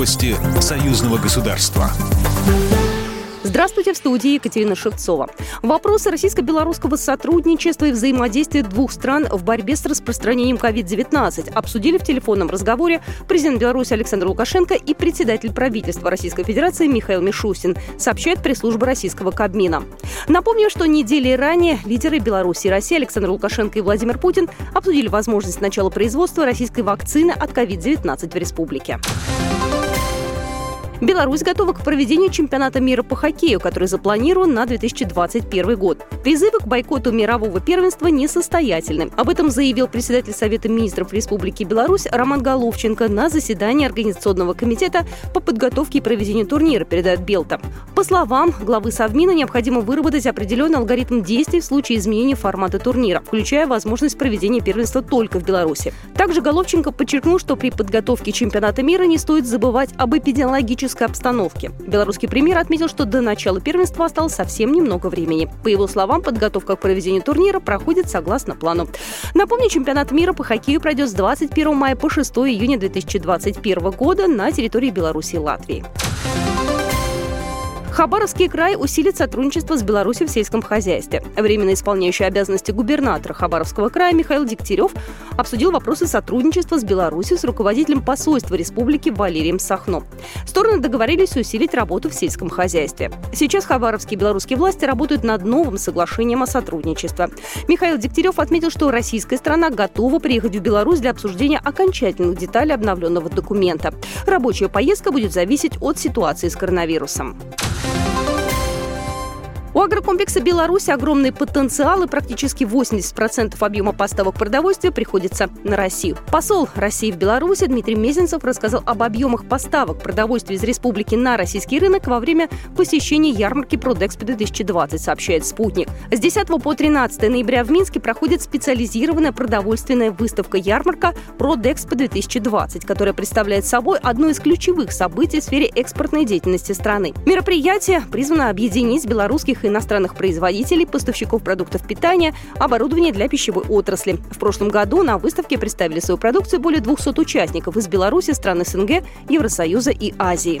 Новости союзного государства. Здравствуйте, в студии Екатерина Шевцова. Вопросы российско-белорусского сотрудничества и взаимодействия двух стран в борьбе с распространением COVID-19 обсудили в телефонном разговоре президент Беларуси Александр Лукашенко и председатель правительства Российской Федерации Михаил Мишустин, сообщает пресс-служба российского Кабмина. Напомню, что недели ранее лидеры Беларуси и России Александр Лукашенко и Владимир Путин обсудили возможность начала производства российской вакцины от COVID-19 в республике. Беларусь готова к проведению чемпионата мира по хоккею, который запланирован на 2021 год. Призывы к бойкоту мирового первенства несостоятельны. Об этом заявил председатель Совета министров Республики Беларусь Роман Головченко на заседании Организационного комитета по подготовке и проведению турнира, передает Белта. По словам главы Совмина, необходимо выработать определенный алгоритм действий в случае изменения формата турнира, включая возможность проведения первенства только в Беларуси. Также Головченко подчеркнул, что при подготовке чемпионата мира не стоит забывать об эпидемиологическом политической обстановке. Белорусский премьер отметил, что до начала первенства осталось совсем немного времени. По его словам, подготовка к проведению турнира проходит согласно плану. Напомню, чемпионат мира по хоккею пройдет с 21 мая по 6 июня 2021 года на территории Беларуси и Латвии. Хабаровский край усилит сотрудничество с Беларусью в сельском хозяйстве. Временно исполняющий обязанности губернатора Хабаровского края Михаил Дегтярев обсудил вопросы сотрудничества с Беларусью с руководителем посольства республики Валерием Сахно. Стороны договорились усилить работу в сельском хозяйстве. Сейчас хабаровские и белорусские власти работают над новым соглашением о сотрудничестве. Михаил Дегтярев отметил, что российская страна готова приехать в Беларусь для обсуждения окончательных деталей обновленного документа. Рабочая поездка будет зависеть от ситуации с коронавирусом. У агрокомплекса «Беларусь» огромный потенциал и практически 80% объема поставок продовольствия приходится на Россию. Посол России в Беларуси Дмитрий Мезенцев рассказал об объемах поставок продовольствия из республики на российский рынок во время посещения ярмарки «Продэкспо-2020», сообщает «Спутник». С 10 по 13 ноября в Минске проходит специализированная продовольственная выставка-ярмарка «Продэкспо-2020», которая представляет собой одно из ключевых событий в сфере экспортной деятельности страны. Мероприятие призвано объединить белорусских и иностранных производителей, поставщиков продуктов питания, оборудования для пищевой отрасли. В прошлом году на выставке представили свою продукцию более 200 участников из Беларуси, стран СНГ, Евросоюза и Азии.